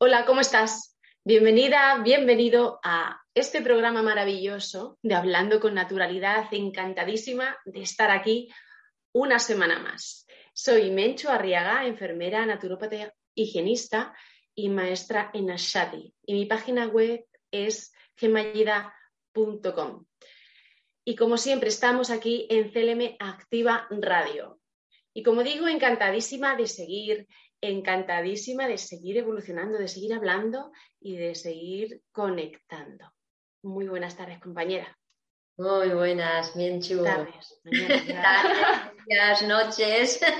Hola, ¿cómo estás? Bienvenida, bienvenido a este programa maravilloso de Hablando con Naturalidad. Encantadísima de estar aquí una semana más. Soy Mencho Arriaga, enfermera, naturópata, higienista y maestra en Ashati. Y mi página web es gemayida.com. Y como siempre, estamos aquí en CLM Activa Radio. Y como digo, encantadísima de seguir encantadísima de seguir evolucionando, de seguir hablando y de seguir conectando. Muy buenas tardes, compañera. Muy buenas, bien chulo. Tardes, Tardes, noches.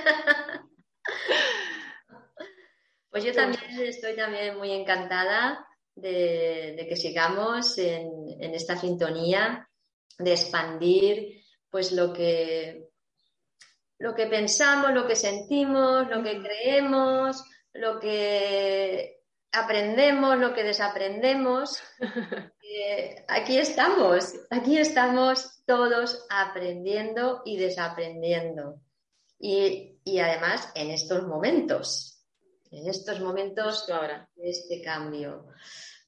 Pues yo también estoy también muy encantada de, que sigamos en, en, esta sintonía, de expandir pues lo que lo que pensamos, lo que sentimos, lo que creemos, lo que aprendemos, lo que desaprendemos. Eh, aquí estamos, aquí estamos todos aprendiendo y desaprendiendo. Y, además en estos momentos, en estos momentos de este cambio.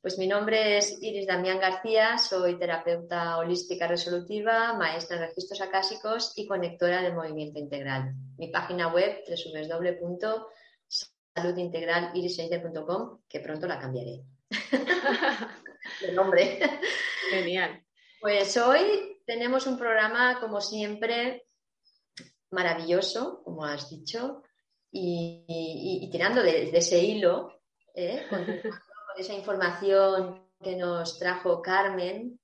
Pues mi nombre es Iris Damián García, soy terapeuta holística resolutiva, maestra en registros acásicos y conectora del movimiento integral. Mi página web www.saludintegraliriseide.com, que pronto la cambiaré. de nombre. Genial. Pues hoy tenemos un programa, como siempre, maravilloso, como has dicho, y, tirando de, ese hilo, ¿eh? Esa información que nos trajo Carmen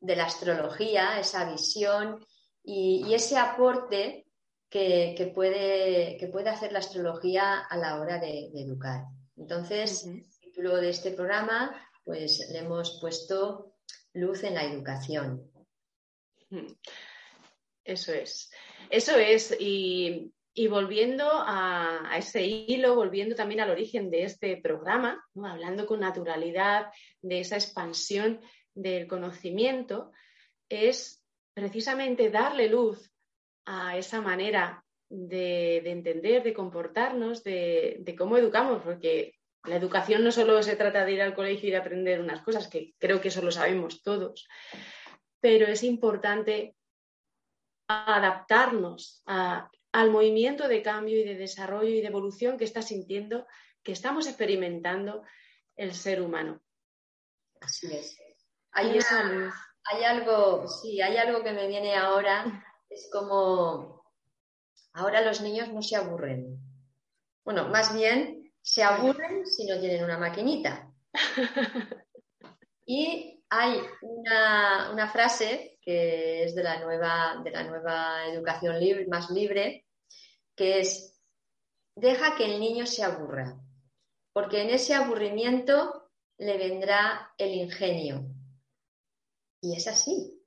de la astrología, esa visión y, ese aporte que, puede, que puede hacer la astrología a la hora de, educar. Entonces, el título de este programa, pues le hemos puesto luz en la educación. Eso es. Eso es. Y y volviendo a, ese hilo, volviendo también al origen de este programa, hablando con naturalidad de esa expansión del conocimiento, es precisamente darle luz a esa manera de, entender, de comportarnos, de, de, cómo educamos, porque la educación no solo se trata de ir al colegio y de aprender unas cosas, que creo que eso lo sabemos todos, pero es importante adaptarnos a al movimiento de cambio y de desarrollo y de evolución que está sintiendo, que estamos experimentando el ser humano. Así es. Hay, hay algo, sí, hay algo que me viene ahora, es como ahora los niños no se aburren. Bueno, más bien se aburren si no tienen una maquinita. Y hay una, una, frase que es de la nueva, de la nueva educación libre, más libre, que es, deja que el niño se aburra, porque en ese aburrimiento le vendrá el ingenio. Y es así.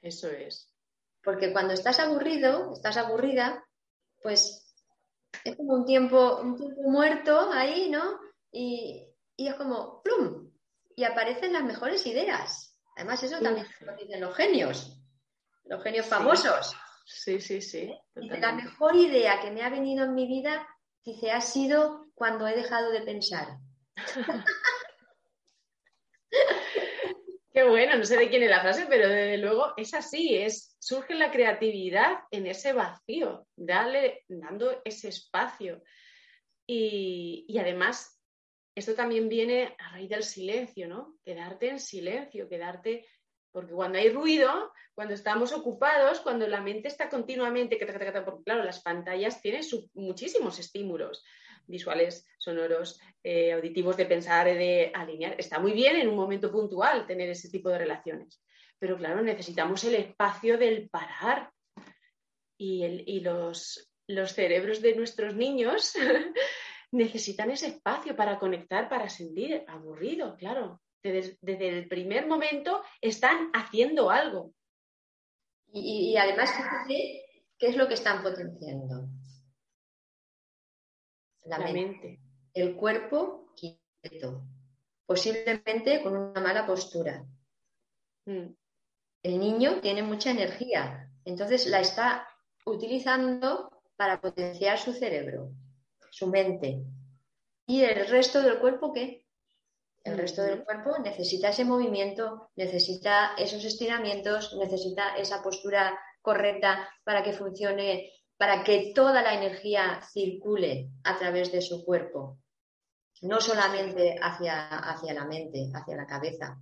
Eso es. Porque cuando estás aburrido, estás aburrida, pues es como un tiempo, un tiempo muerto ahí, ¿no? Y, es como, ¡plum! Y aparecen las mejores ideas. Además, eso también lo dicen los genios, los genios famosos. Sí, sí, sí. la mejor idea que me ha venido en mi vida, dice, ha sido cuando he dejado de pensar. Qué bueno, no sé de quién es la frase, pero desde luego es así, es, surge la creatividad en ese vacío, dale, dando ese espacio. Y, y además, esto también viene a raíz del silencio, ¿no? Quedarte en silencio, quedarte porque cuando hay ruido, cuando estamos ocupados, cuando la mente está continuamente, porque claro, las pantallas tienen muchísimos estímulos visuales, sonoros, eh, auditivos, de pensar, de alinear. Está muy bien en un momento puntual tener ese tipo de relaciones, pero claro, necesitamos el espacio del parar. Y, los, los cerebros de nuestros niños necesitan ese espacio para conectar, para sentir aburrido, claro. Desde, el primer momento están haciendo algo. Y, además, ¿qué es lo que están potenciando? La, mente. El cuerpo quieto, posiblemente con una mala postura. Mm. El niño tiene mucha energía, entonces la está utilizando para potenciar su cerebro, su mente. ¿Y el resto del cuerpo qué? El resto del cuerpo necesita ese movimiento, necesita esos estiramientos, necesita esa postura correcta para que funcione, para que toda la energía circule a través de su cuerpo, no solamente hacia, hacia la mente, hacia la cabeza.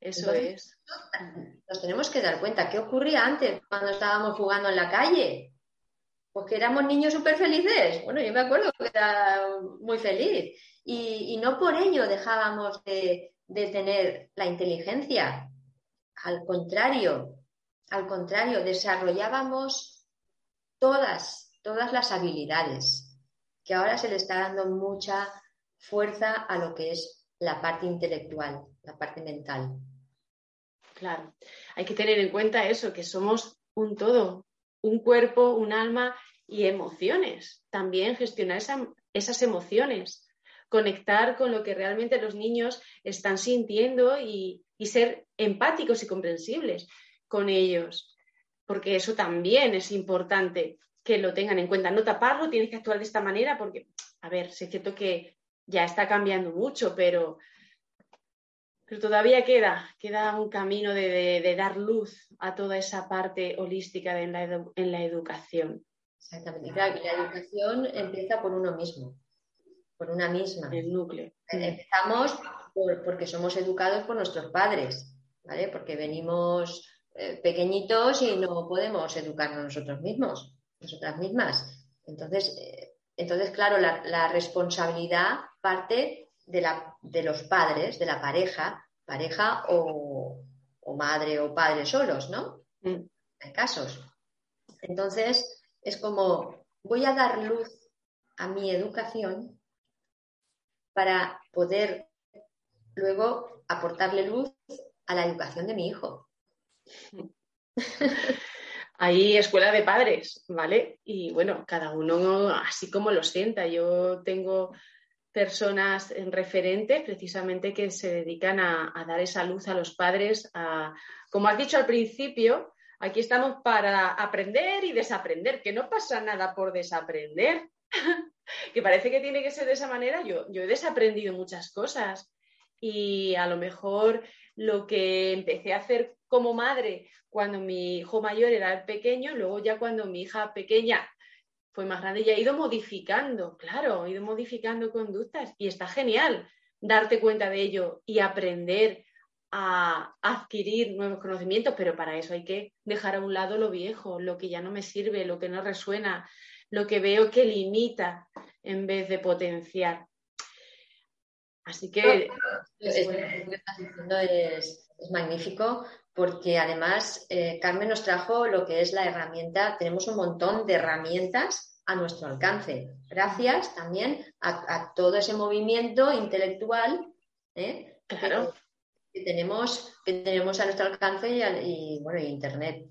Eso es. Nos tenemos que dar cuenta qué ocurría antes cuando estábamos jugando en la calle. Pues que éramos niños súper felices. Bueno, yo me acuerdo que era muy feliz. Y, no por ello dejábamos de, tener la inteligencia. Al contrario, al contrario, desarrollábamos todas, todas las habilidades, que ahora se le está dando mucha fuerza a lo que es la parte intelectual, la parte mental. Claro, hay que tener en cuenta eso, que somos un todo, un cuerpo, un alma y emociones. También gestionar esas emociones, conectar con lo que realmente los niños están sintiendo y, ser empáticos y comprensibles con ellos, porque eso también es importante que lo tengan en cuenta. No taparlo, tienes que actuar de esta manera, porque, a ver, es cierto que ya está cambiando mucho, pero pero todavía queda, queda un camino de, dar luz a toda esa parte holística en, la educación. Exactamente. Claro, la educación empieza por uno mismo, por una misma. El núcleo. Empezamos porque somos educados por nuestros padres, ¿vale? Porque venimos eh, pequeñitos y no podemos educarnos nosotros mismos, nosotras mismas. Entonces, eh, entonces claro, la responsabilidad parte de, la, de los padres, de la pareja, pareja o, madre o padre solos, ¿no? Mm. Hay casos. Entonces, es como, voy a dar luz a mi educación para poder luego aportarle luz a la educación de mi hijo. Hay escuela de padres, ¿vale? Y bueno, cada uno así como lo sienta. Yo tengo personas referentes precisamente que se dedican a, dar esa luz a los padres. como has dicho al principio, aquí estamos para aprender y desaprender, que no pasa nada por desaprender, que parece que tiene que ser de esa manera. Yo, yo he desaprendido muchas cosas y a lo mejor lo que empecé a hacer como madre cuando mi hijo mayor era pequeño, luego ya cuando mi hija pequeña fue más grande y ha ido modificando, claro, ha ido modificando conductas y está genial darte cuenta de ello y aprender a adquirir nuevos conocimientos, pero para eso hay que dejar a un lado lo viejo, lo que ya no me sirve, lo que no resuena, lo que veo que limita en vez de potenciar. Así que... Es, es, magnífico porque además eh, Carmen nos trajo lo que es la herramienta, tenemos un montón de herramientas a nuestro alcance, gracias también a, todo ese movimiento intelectual ¿eh? que, tenemos, que tenemos a nuestro alcance y, bueno, Internet.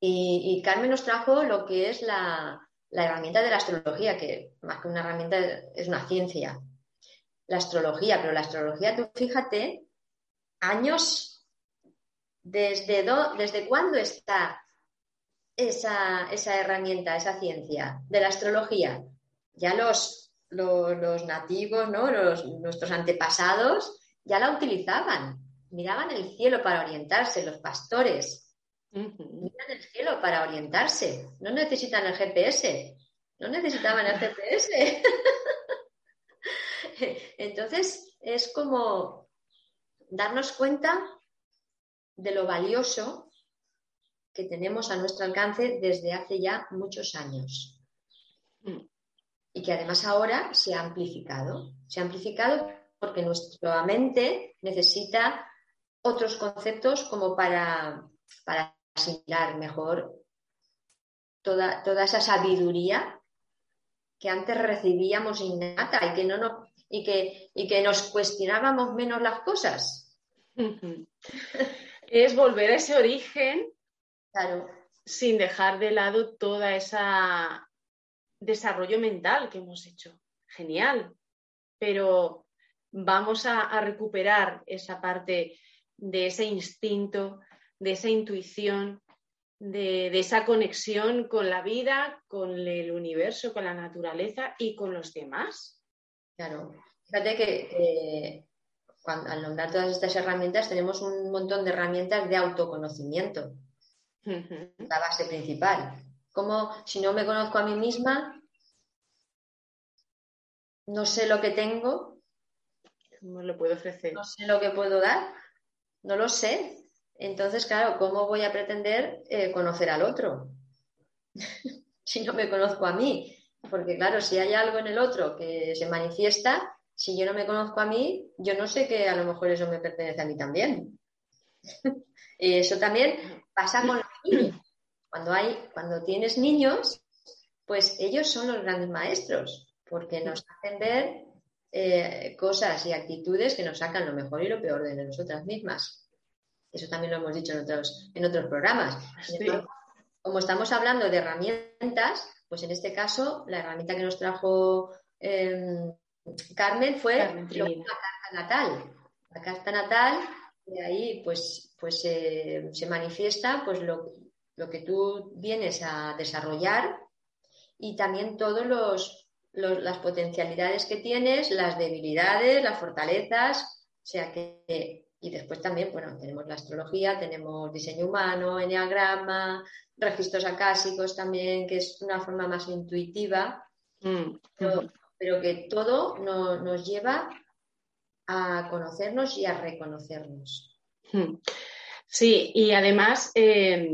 Y, Carmen nos trajo lo que es la, la herramienta de la astrología, que más que una herramienta es una ciencia. La astrología, pero la astrología, tú fíjate, años ¿Desde, ¿Desde cuándo está esa, herramienta, esa ciencia de la astrología? Ya los, los, nativos, ¿no? Los, nuestros antepasados ya la utilizaban. Miraban el cielo para orientarse, los pastores. Miran el cielo para orientarse. No necesitan el GPS. No necesitaban el GPS. Entonces, es como darnos cuenta de lo valioso que tenemos a nuestro alcance desde hace ya muchos años. Mm. Y que además ahora se ha amplificado. Se ha amplificado porque nuestra mente necesita otros conceptos como para, para asimilar mejor toda, toda esa sabiduría que antes recibíamos innata y que no nos, y que, y que nos cuestionábamos menos las cosas. es volver a ese origen claro. sin dejar de lado toda esa desarrollo mental que hemos hecho. Genial. Pero vamos a, recuperar esa parte de ese instinto, de esa intuición, de, esa conexión con la vida, con el universo, con la naturaleza y con los demás. Claro. Fíjate que al nombrar todas estas herramientas tenemos un montón de herramientas de autoconocimiento. La base principal. Como si no me conozco a mí misma, no sé lo que tengo. ¿Cómo lo puedo ofrecer? No sé lo que puedo dar. No lo sé. Entonces, claro, ¿cómo voy a pretender eh, conocer al otro? si no me conozco a mí. Porque, claro, si hay algo en el otro que se manifiesta, si yo no me conozco a mí, yo no sé que a lo mejor eso me pertenece a mí también. y eso también pasa con los niños. Cuando, hay, cuando tienes niños, pues ellos son los grandes maestros porque nos hacen ver eh, cosas y actitudes que nos sacan lo mejor y lo peor de nosotras mismas. Eso también lo hemos dicho en otros, en otros programas. como estamos hablando de herramientas, pues en este caso la herramienta que nos trajo em, Carmen fue la carta natal. La carta natal, de ahí pues, pues eh, se manifiesta pues lo, lo que tú vienes a desarrollar y también todos los las potencialidades que tienes, las debilidades, las fortalezas, o sea que, y después también, bueno, tenemos la astrología, tenemos diseño humano, enneagrama, registros acásicos también, que es una forma más intuitiva, mm, pero, que todo nos lleva a conocernos y a reconocernos. Mm. Sí, y además, eh,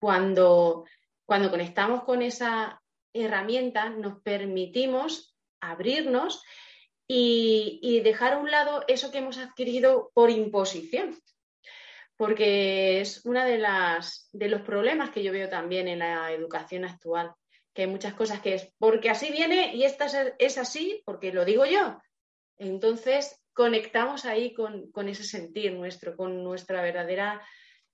cuando, cuando conectamos con esa herramienta nos permitimos abrirnos y, dejar a un lado eso que hemos adquirido por imposición. Porque es uno de, de los problemas que yo veo también en la educación actual, que hay muchas cosas que es porque así viene y esta es, así porque lo digo yo. Entonces conectamos ahí con, con ese sentir nuestro, con nuestra verdadera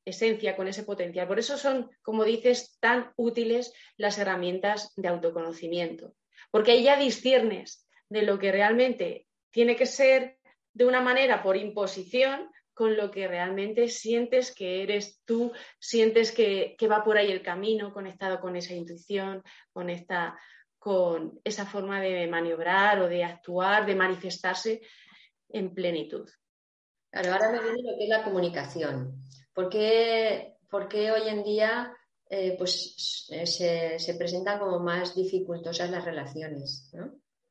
esencia, con ese potencial. Por eso son, como dices, tan útiles las herramientas de autoconocimiento, porque ahí ya disciernes de lo que realmente tiene que ser de una manera por imposición con lo que realmente sientes que eres tú, sientes que, va por ahí el camino, conectado con esa intuición, con, esta, con esa forma de maniobrar o de actuar, de manifestarse en plenitud. Claro, ahora me viene lo que es la comunicación. ¿Por qué, hoy en día eh, pues, eh, se, presentan como más dificultosas las relaciones?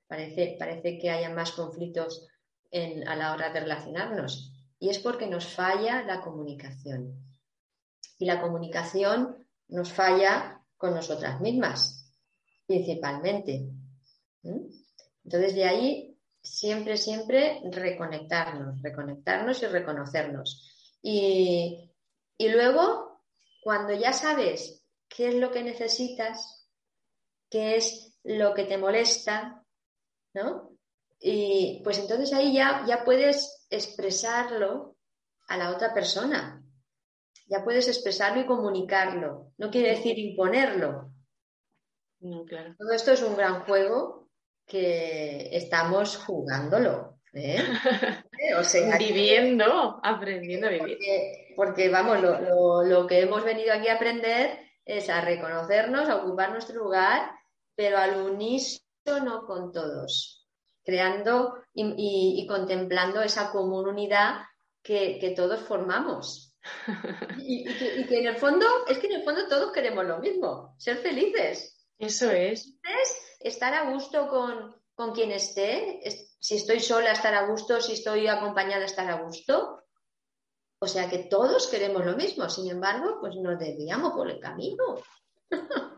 Parece, parece que haya más conflictos a la hora de relacionarnos. Y es porque nos falla la comunicación. Y la comunicación nos falla con nosotras mismas, principalmente. Entonces, de ahí siempre, siempre reconectarnos, reconectarnos y reconocernos. Y, y luego, cuando ya sabes qué es lo que necesitas, qué es lo que te molesta, ¿no? Y pues entonces ahí ya, ya puedes expresarlo a la otra persona. Ya puedes expresarlo y comunicarlo. No quiere decir imponerlo. Todo esto es un gran juego que estamos jugándolo. ¿eh? Viviendo, aprendiendo a vivir. Porque, vamos, lo, que hemos venido aquí a aprender es a reconocernos, a ocupar nuestro lugar, pero al unísono con todos, creando y, contemplando esa común unidad que, todos formamos. Y, que, en el fondo, es que en el fondo todos queremos lo mismo, ser felices. Eso es. Estar a gusto con, con quien esté, si estoy sola, estar a gusto, si estoy acompañada, estar a gusto. O sea que todos queremos lo mismo, sin embargo, pues nos desviamos por el camino.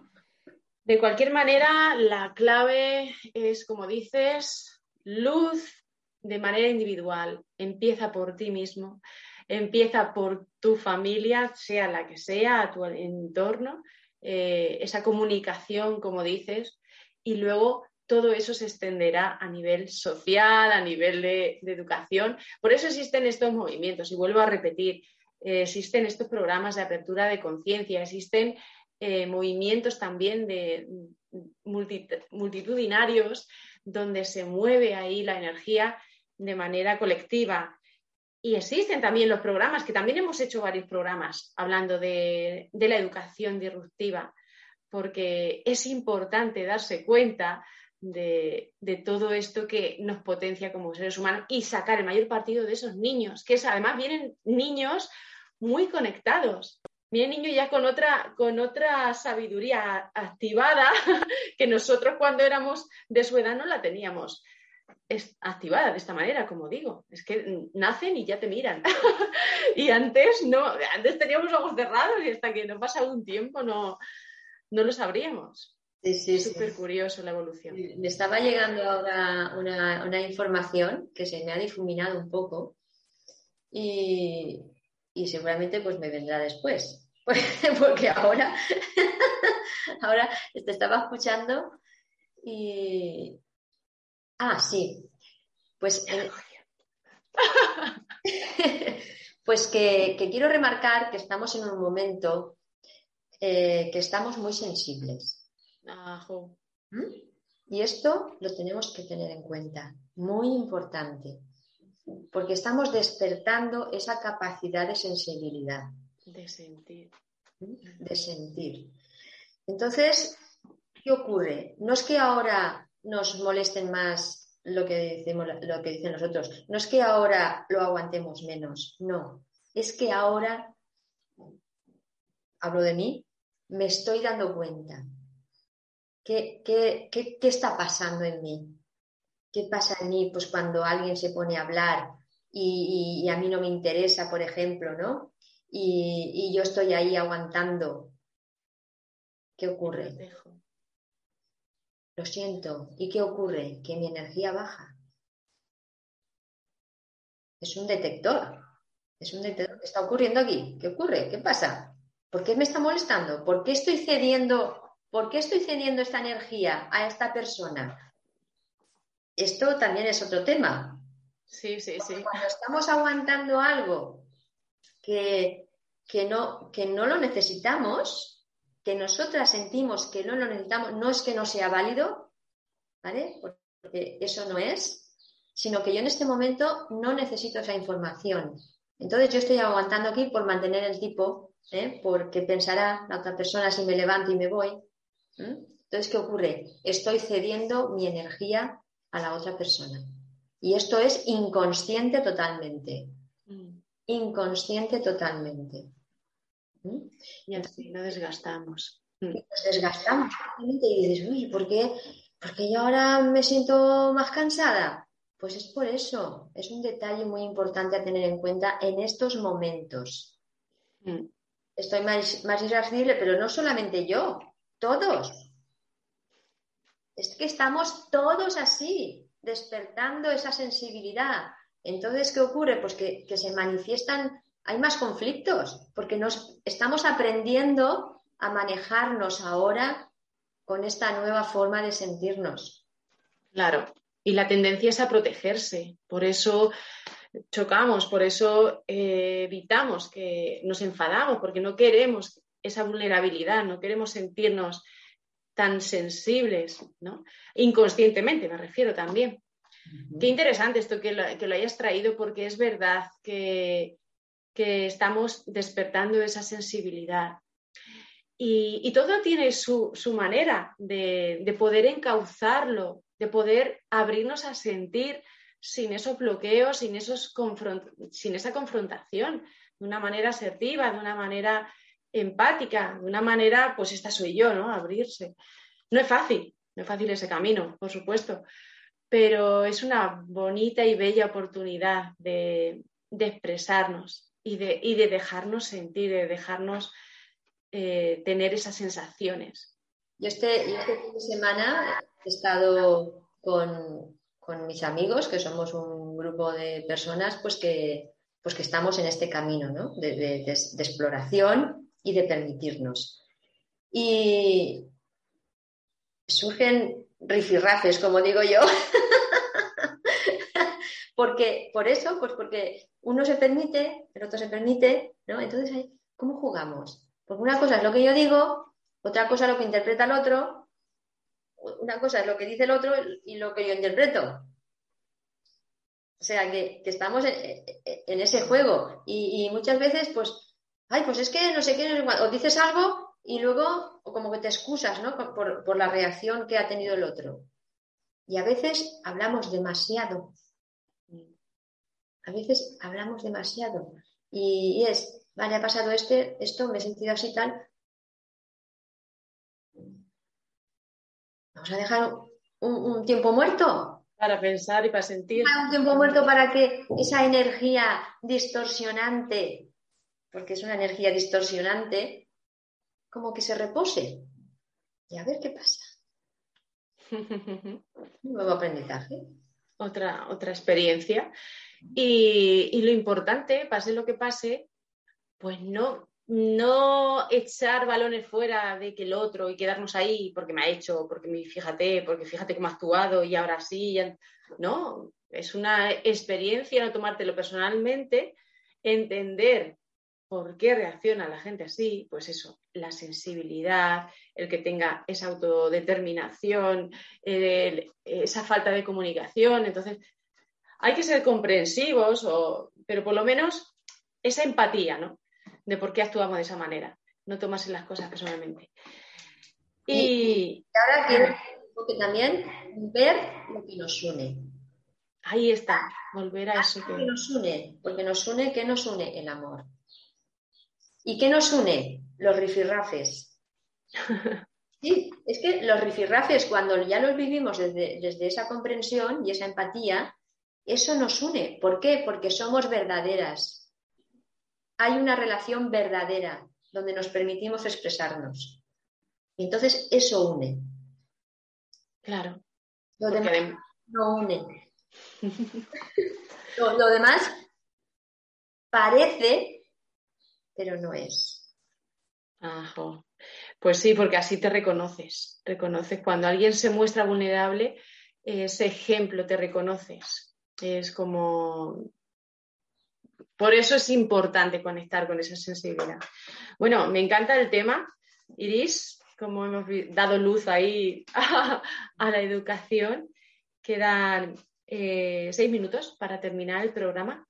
De cualquier manera, la clave es, como dices, luz de manera individual. Empieza por ti mismo, empieza por tu familia, sea la que sea, a tu entorno, eh, esa comunicación, como dices, y luego todo eso se extenderá a nivel social, a nivel de, educación. Por eso existen estos movimientos, y vuelvo a repetir, eh, existen estos programas de apertura de conciencia, existen eh, movimientos también de multitudinarios donde se mueve ahí la energía de manera colectiva. Y existen también los programas, que también hemos hecho varios programas hablando de, la educación disruptiva, porque es importante darse cuenta de, todo esto que nos potencia como seres humanos y sacar el mayor partido de esos niños, que además vienen niños muy conectados. Vienen niños ya con otra, con otra sabiduría activada que nosotros cuando éramos de su edad no la teníamos es activada de esta manera, como digo. Es que nacen y ya te miran. y antes no, antes teníamos ojos cerrados y hasta que no pasa un tiempo no, no lo sabríamos. Sí, súper curioso la evolución. Me estaba llegando ahora una, información que se me ha difuminado un poco y, y seguramente pues me vendrá después. Porque ahora, ahora te estaba escuchando y, Ah, sí. Pues, pues que, quiero remarcar que estamos en un momento eh, que estamos muy sensibles. ¿Mm? Y esto lo tenemos que tener en cuenta, muy importante, porque estamos despertando esa capacidad de sensibilidad. De sentir. ¿Mm? De sentir. Entonces, ¿qué ocurre? No es que ahora nos molesten más lo que, decimos, lo que dicen los otros. No es que ahora lo aguantemos menos, no. Es que ahora, hablo de mí, me estoy dando cuenta. ¿Qué, qué, está pasando en mí? ¿Qué pasa en mí pues, cuando alguien se pone a hablar y, a mí no me interesa, por ejemplo, ¿no? Y, y yo estoy ahí aguantando. ¿Qué ocurre? Lo siento. ¿Y qué ocurre? Que mi energía baja. Es un detector. Es un detector. ¿Qué está ocurriendo aquí? ¿Qué ocurre? ¿Qué pasa? ¿Por qué me está molestando? ¿Por qué estoy cediendo? ¿Por qué estoy cediendo esta energía a esta persona? Esto también es otro tema. Sí, sí, sí. Cuando estamos aguantando algo que, que, no, que no lo necesitamos, que nosotras sentimos que no lo necesitamos, no es que no sea válido, ¿vale? Porque eso no es, sino que yo en este momento no necesito esa información. Entonces yo estoy aguantando aquí por mantener el tipo, ¿eh? porque pensará la otra persona si me levanto y me voy. Entonces, ¿qué ocurre? Estoy cediendo mi energía a la otra persona. Y esto es inconsciente totalmente. Mm. Inconsciente totalmente. Y así nos desgastamos. Mm. nos desgastamos y dices, uy, ¿por qué? Porque yo ahora me siento más cansada. Pues es por eso, es un detalle muy importante a tener en cuenta en estos momentos. Mm. Estoy más, más irascible, pero no solamente yo, todos. Es que estamos todos así, despertando esa sensibilidad. Entonces, ¿qué ocurre? Pues que, se manifiestan hay más conflictos, porque nos estamos aprendiendo a manejarnos ahora con esta nueva forma de sentirnos. Claro, y la tendencia es a protegerse, por eso chocamos, por eso eh, evitamos que nos enfadamos, porque no queremos esa vulnerabilidad, no queremos sentirnos tan sensibles, ¿no? Inconscientemente me refiero también. Qué interesante esto que lo hayas traído, porque es verdad que que estamos despertando esa sensibilidad. Y, todo tiene su, manera de, poder encauzarlo, de poder abrirnos a sentir sin esos bloqueos, sin, esos sin esa confrontación, de una manera asertiva, de una manera empática, de una manera, pues esta soy yo, ¿no? Abrirse. No es fácil, no es fácil ese camino, por supuesto, pero es una bonita y bella oportunidad de expresarnos, y de, y de dejarnos sentir, de dejarnos eh, tener esas sensaciones. Yo este, este, fin de semana he estado con, mis amigos, que somos un grupo de personas pues que, pues que estamos en este camino ¿no? de, exploración y de permitirnos. Y surgen rifirrafes, como digo yo. porque, por eso, pues porque uno se permite, el otro se permite, ¿no? Entonces, ¿cómo jugamos? Porque una cosa es lo que yo digo, otra cosa es lo que interpreta el otro, una cosa es lo que dice el otro y lo que yo interpreto. O sea, que, estamos en, ese juego. Y, muchas veces, pues, ay, pues es que no sé qué, o dices algo y luego, o como que te excusas, ¿no? Por, por la reacción que ha tenido el otro. Y a veces hablamos demasiado. A veces hablamos demasiado. Y, es, vale, ha pasado este, esto, me he sentido así tal. Vamos a dejar un tiempo muerto para pensar y para sentir. un tiempo muerto para que esa energía distorsionante, porque es una energía distorsionante, como que se repose. Y a ver qué pasa. Un nuevo aprendizaje. Otra, otra experiencia. Y, y, lo importante, pase lo que pase, pues no, no echar balones fuera de que el otro y quedarnos ahí porque me ha hecho, porque me fíjate, porque fíjate cómo ha actuado y ahora sí. No, es una experiencia no tomártelo personalmente, entender por qué reacciona la gente así, pues eso, la sensibilidad, el que tenga esa autodeterminación, esa falta de comunicación. Entonces, hay que ser comprensivos, pero por lo menos esa empatía, ¿no? de por qué actuamos de esa manera, no tomarse las cosas personalmente. Y, ahora quiero que también ver lo que nos une. Ahí está, volver a eso que... nos une, porque nos une, ¿qué nos une? El amor. ¿Y qué nos une? Los rifirrafes. Sí, es que los rifirrafes, cuando ya los vivimos desde, desde esa comprensión y esa empatía, eso nos une. ¿Por qué? Porque somos verdaderas, hay una relación verdadera donde nos permitimos expresarnos. Entonces eso une. Claro. Lo demás no une. lo, demás parece, pero no es. Pues sí, porque así te reconoces. Reconoces cuando alguien se muestra vulnerable, ese ejemplo te reconoces. Es como por eso es importante conectar con esa sensibilidad. Bueno, me encanta el tema, Iris, como hemos dado luz ahí a, la educación. Quedan eh, seis minutos para terminar el programa.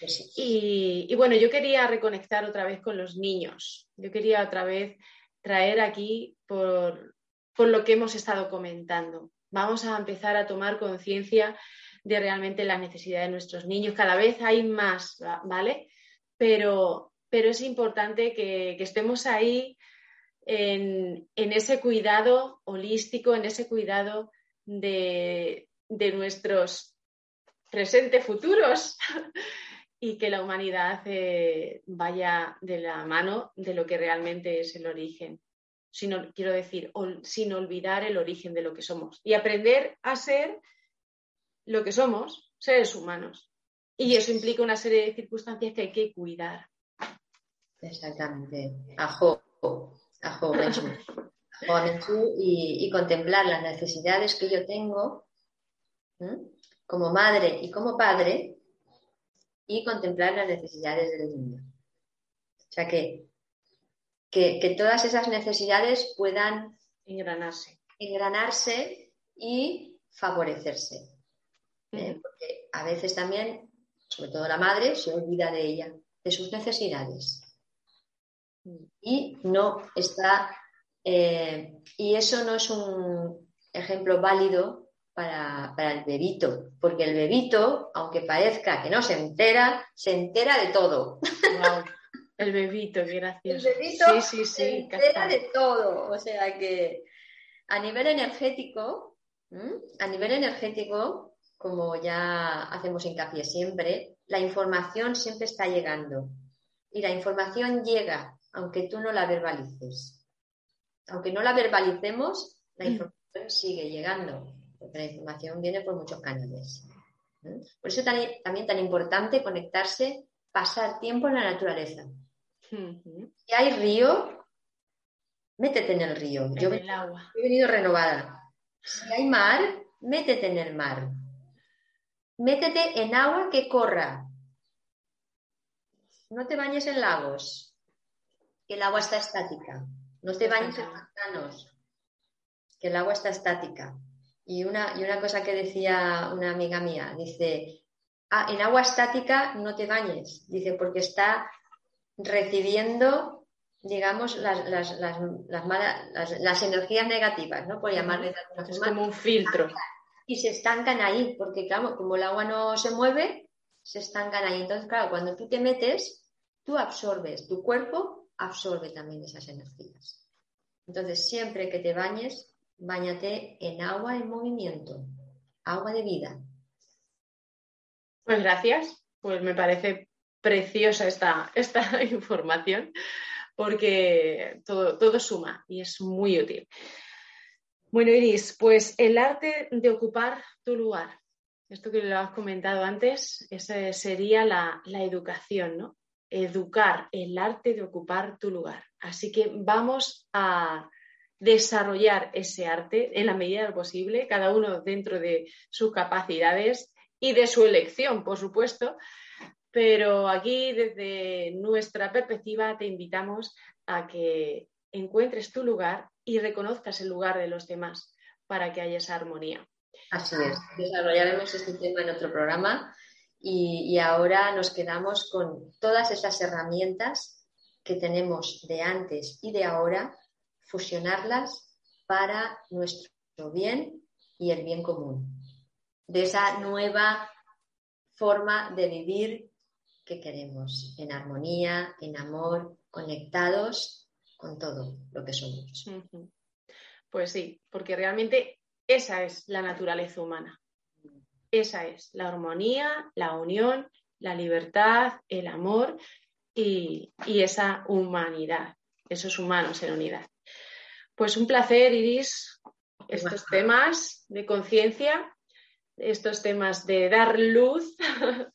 Pues y, bueno, yo quería reconectar otra vez con los niños. Yo quería otra vez traer aquí por, por lo que hemos estado comentando. Vamos a empezar a tomar conciencia de realmente las necesidades de nuestros niños. Cada vez hay más, ¿vale? Pero, pero es importante que, estemos ahí en, ese cuidado holístico, en ese cuidado de, nuestros presentes futuros y que la humanidad eh, vaya de la mano de lo que realmente es el origen. Sino, quiero decir, sin olvidar el origen de lo que somos y aprender a ser lo que somos, seres humanos. Y eso implica una serie de circunstancias que hay que cuidar. Exactamente. Ajo, ajo, y, y, contemplar las necesidades que yo tengo como madre y como padre y contemplar las necesidades del niño. O sea que, que, todas esas necesidades puedan engranarse. engranarse y favorecerse. ¿eh? porque a veces también, sobre todo la madre, se olvida de ella, de sus necesidades. Y no está, eh, y eso no es un ejemplo válido para, el bebito, porque el bebito, aunque parezca que no se entera, se entera de todo. El bebito, qué gracioso. El bebito se entera de todo. O sea que a nivel energético, a nivel energético, como ya hacemos hincapié siempre, la información siempre está llegando. Y la información llega, aunque tú no la verbalices. Aunque no la verbalicemos, la mm. información sigue llegando, porque la información viene por muchos canales. Por eso también tan importante conectarse, pasar tiempo en la naturaleza. Si hay río, métete en el río. Yo, he venido renovada. Si hay mar, métete en el mar. Métete en agua que corra. No te bañes en lagos. El agua está estática. No te bañes en pantanos. Que el agua está estática. Y una, y una cosa que decía una amiga mía, dice, ah, en agua estática no te bañes, dice, porque está recibiendo, digamos, las, las, las, las energías negativas, ¿no? Por llamarle de Es como un filtro. Y se estancan ahí, porque claro, como el agua no se mueve, se estancan ahí. Entonces, claro, cuando tú te metes, tú absorbes, tu cuerpo absorbe también esas energías. Entonces, siempre que te bañes, bañate en agua en movimiento, agua de vida. Pues gracias, pues me parece preciosa esta, esta información porque todo, todo suma y es muy útil. Bueno, Iris, pues el arte de ocupar tu lugar. Esto que lo has comentado antes, sería la, la educación, ¿no? Educar, el arte de ocupar tu lugar. Así que vamos a desarrollar ese arte en la medida de lo posible, cada uno dentro de sus capacidades y de su elección, por supuesto. Pero aquí, desde nuestra perspectiva, te invitamos a que encuentres tu lugar y reconozcas el lugar de los demás para que haya esa armonía. Así es. Desarrollaremos este tema en otro programa y, y ahora nos quedamos con todas esas herramientas que tenemos de antes y de ahora, fusionarlas para nuestro bien y el bien común de esa nueva forma de vivir que queremos, en armonía, en amor, conectados con todo lo que somos. Pues sí, porque realmente esa es la naturaleza humana. Esa es la armonía, la unión, la libertad, el amor y, y esa humanidad, esos humanos en unidad. Pues un placer, Iris, estos temas de conciencia estos temas de dar luz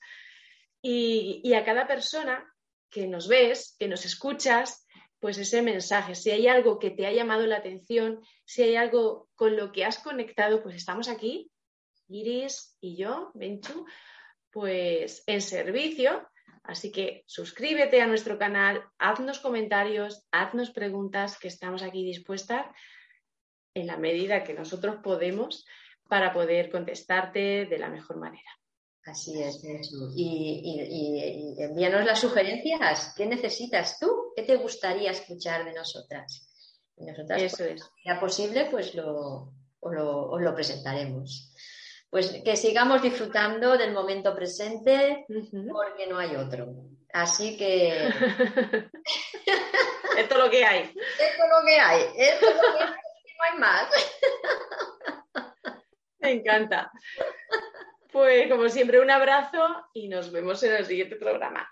y, a cada persona que nos ves, que nos escuchas, pues ese mensaje. Si hay algo que te ha llamado la atención, si hay algo con lo que has conectado, pues estamos aquí, Iris y yo, Benchu, pues en servicio. Así que suscríbete a nuestro canal, haznos comentarios, haznos preguntas, que estamos aquí dispuestas en la medida que nosotros podemos para poder contestarte de la mejor manera. Así es, y, envíanos las sugerencias. ¿Qué necesitas tú? ¿Qué te gustaría escuchar de nosotras? nosotras, Eso pues, es. Si sea posible, pues lo, os lo, presentaremos. Pues que sigamos disfrutando del momento presente porque no hay otro. Así que. Esto es lo que hay. Esto es lo que hay. Esto es lo que hay. No hay más. Me encanta. Pues como siempre, un abrazo y nos vemos en el siguiente programa.